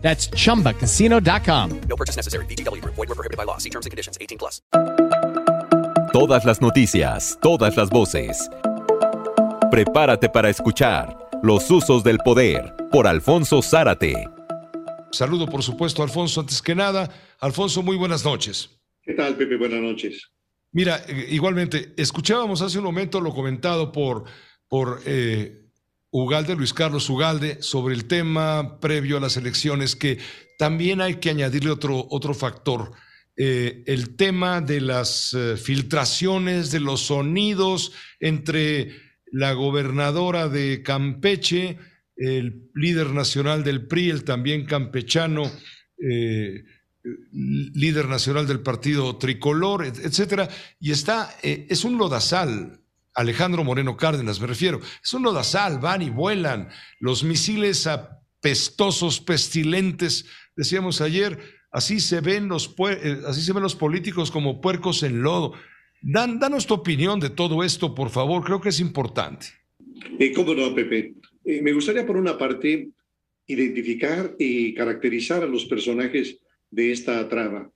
That's chumbacasino.com. No purchase necessary. VGW Group. Void were prohibited by law. See terms and conditions. 18 plus. Todas las noticias, todas las voces. Prepárate para escuchar Los usos del poder por Alfonso Zárate. Saludo, por supuesto, Alfonso antes que nada. Alfonso, muy buenas noches. ¿Qué tal, Pepe? Buenas noches. Mira, eh, igualmente, escuchábamos hace un momento lo comentado por, por eh, Ugalde, Luis Carlos Ugalde, sobre el tema previo a las elecciones, que también hay que añadirle otro, otro factor. Eh, el tema de las eh, filtraciones, de los sonidos entre la gobernadora de Campeche, el líder nacional del PRI, el también campechano, eh, líder nacional del partido tricolor, etcétera, y está, es un lodazal Alejandro Moreno Cárdenas, me refiero. Es un lodazal, van y vuelan. Los misiles apestosos, pestilentes, decíamos ayer, así se ven los, eh, así se ven los políticos como puercos en lodo. Dan, danos tu opinión de todo esto, por favor, creo que es importante. Eh, ¿Cómo no, Pepe? Eh, me gustaría, por una parte, identificar y caracterizar a los personajes de esta trama.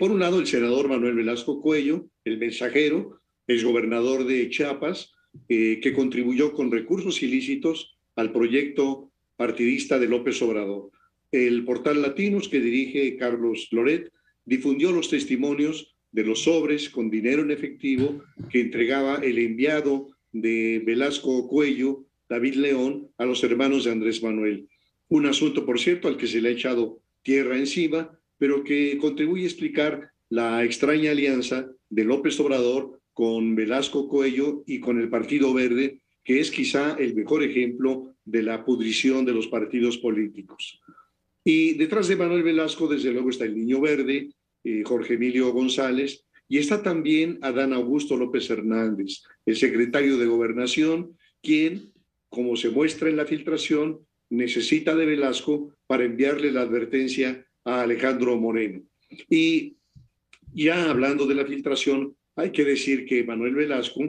por un lado, el senador Manuel Velasco Cuello, el mensajero, gobernador de Chiapas, eh, que contribuyó con recursos ilícitos al proyecto partidista de López Obrador. El portal Latinos que dirige Carlos Loret difundió los testimonios de los sobres con dinero en efectivo que entregaba el enviado de Velasco Cuello, David León, a los hermanos de Andrés Manuel. Un asunto, por cierto, al que se le ha echado tierra encima, pero que contribuye a explicar la extraña alianza de López Obrador con Velasco Coello y con el Partido Verde, que es quizá el mejor ejemplo de la pudrición de los partidos políticos. Y detrás de Manuel Velasco, desde luego, está el Niño Verde, eh, Jorge Emilio González, y está también Adán Augusto López Hernández, el secretario de Gobernación, quien, como se muestra en la filtración, necesita de Velasco para enviarle la advertencia a Alejandro Moreno. Y ya hablando de la filtración, hay que decir que Manuel Velasco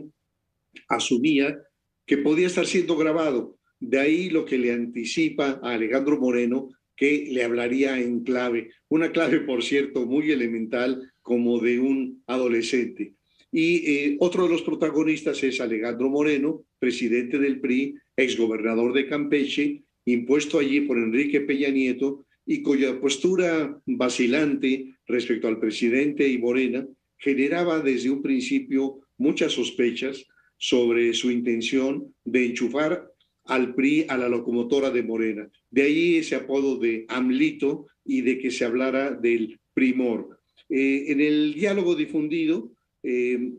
asumía que podía estar siendo grabado. De ahí lo que le anticipa a Alejandro Moreno que le hablaría en clave, una clave, por cierto, muy elemental como de un adolescente. Y eh, otro de los protagonistas es Alejandro Moreno, presidente del PRI, exgobernador de Campeche, impuesto allí por Enrique Peña Nieto y cuya postura vacilante respecto al presidente y Morena generaba desde un principio muchas sospechas sobre su intención de enchufar al PRI a la locomotora de Morena. De ahí ese apodo de AMLITO y de que se hablara del primor. Eh, en el diálogo difundido, eh,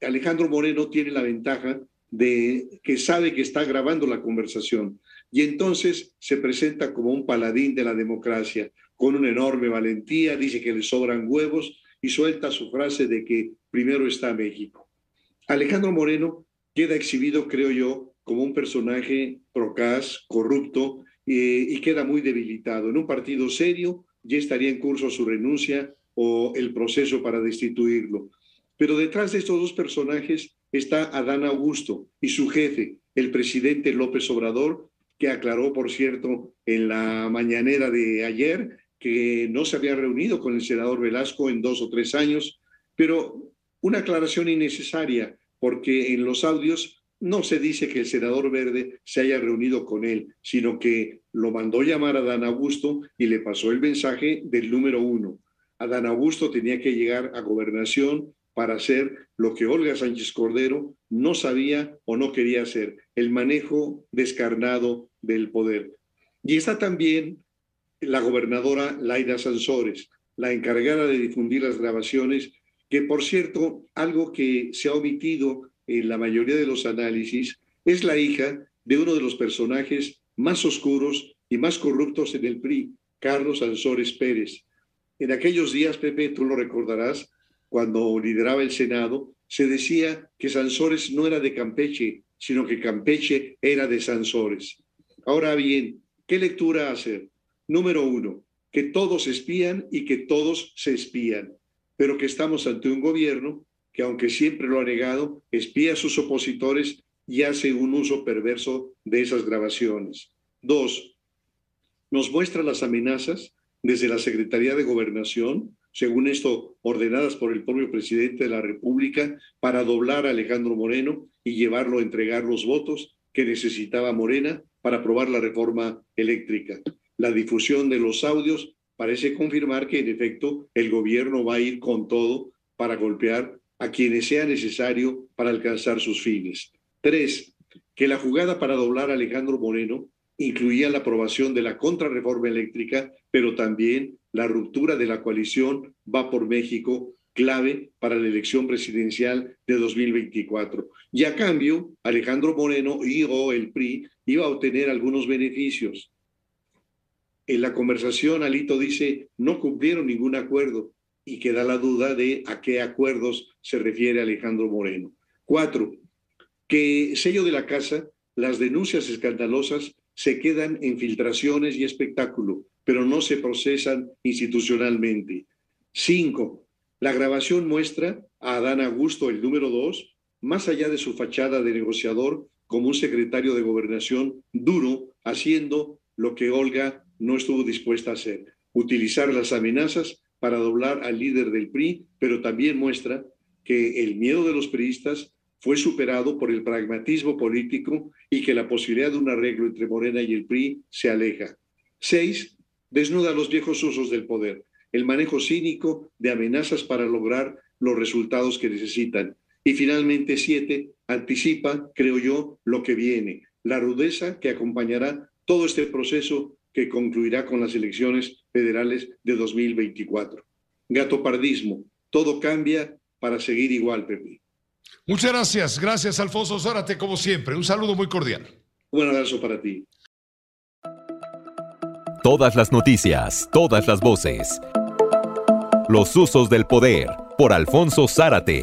Alejandro Moreno tiene la ventaja de que sabe que está grabando la conversación y entonces se presenta como un paladín de la democracia, con una enorme valentía, dice que le sobran huevos y suelta su frase de que primero está México. Alejandro Moreno queda exhibido, creo yo, como un personaje procaz, corrupto eh, y queda muy debilitado. En un partido serio ya estaría en curso su renuncia o el proceso para destituirlo. Pero detrás de estos dos personajes está Adán Augusto y su jefe, el presidente López Obrador, que aclaró, por cierto, en la mañanera de ayer que no se había reunido con el senador Velasco en dos o tres años, pero una aclaración innecesaria, porque en los audios no se dice que el senador Verde se haya reunido con él, sino que lo mandó llamar a Dan Augusto y le pasó el mensaje del número uno. Adán Augusto tenía que llegar a gobernación para hacer lo que Olga Sánchez Cordero no sabía o no quería hacer, el manejo descarnado del poder. Y está también la gobernadora Laida Sansores, la encargada de difundir las grabaciones, que por cierto, algo que se ha omitido en la mayoría de los análisis, es la hija de uno de los personajes más oscuros y más corruptos en el PRI, Carlos Sansores Pérez. En aquellos días, Pepe, tú lo recordarás, cuando lideraba el Senado, se decía que Sansores no era de Campeche, sino que Campeche era de Sansores. Ahora bien, ¿qué lectura hacer? Número uno, que todos espían y que todos se espían, pero que estamos ante un gobierno que, aunque siempre lo ha negado, espía a sus opositores y hace un uso perverso de esas grabaciones. Dos, nos muestra las amenazas desde la Secretaría de Gobernación, según esto, ordenadas por el propio presidente de la República, para doblar a Alejandro Moreno y llevarlo a entregar los votos que necesitaba Morena para aprobar la reforma eléctrica. La difusión de los audios parece confirmar que en efecto el gobierno va a ir con todo para golpear a quienes sea necesario para alcanzar sus fines. Tres, que la jugada para doblar a Alejandro Moreno incluía la aprobación de la contrarreforma eléctrica, pero también la ruptura de la coalición Va por México, clave para la elección presidencial de 2024. Y a cambio, Alejandro Moreno y o el PRI iba a obtener algunos beneficios. En la conversación, Alito dice, no cumplieron ningún acuerdo y queda la duda de a qué acuerdos se refiere Alejandro Moreno. Cuatro, que sello de la casa, las denuncias escandalosas se quedan en filtraciones y espectáculo, pero no se procesan institucionalmente. Cinco, la grabación muestra a Adán Augusto, el número dos, más allá de su fachada de negociador, como un secretario de gobernación duro, haciendo lo que Olga no estuvo dispuesta a hacer, utilizar las amenazas para doblar al líder del PRI, pero también muestra que el miedo de los priistas fue superado por el pragmatismo político y que la posibilidad de un arreglo entre Morena y el PRI se aleja. Seis, desnuda los viejos usos del poder, el manejo cínico de amenazas para lograr los resultados que necesitan. Y finalmente, siete, anticipa, creo yo, lo que viene, la rudeza que acompañará todo este proceso que concluirá con las elecciones federales de 2024. Gatopardismo, todo cambia para seguir igual, Pepe. Muchas gracias, gracias Alfonso Zárate, como siempre. Un saludo muy cordial. Un abrazo para ti. Todas las noticias, todas las voces. Los usos del poder por Alfonso Zárate.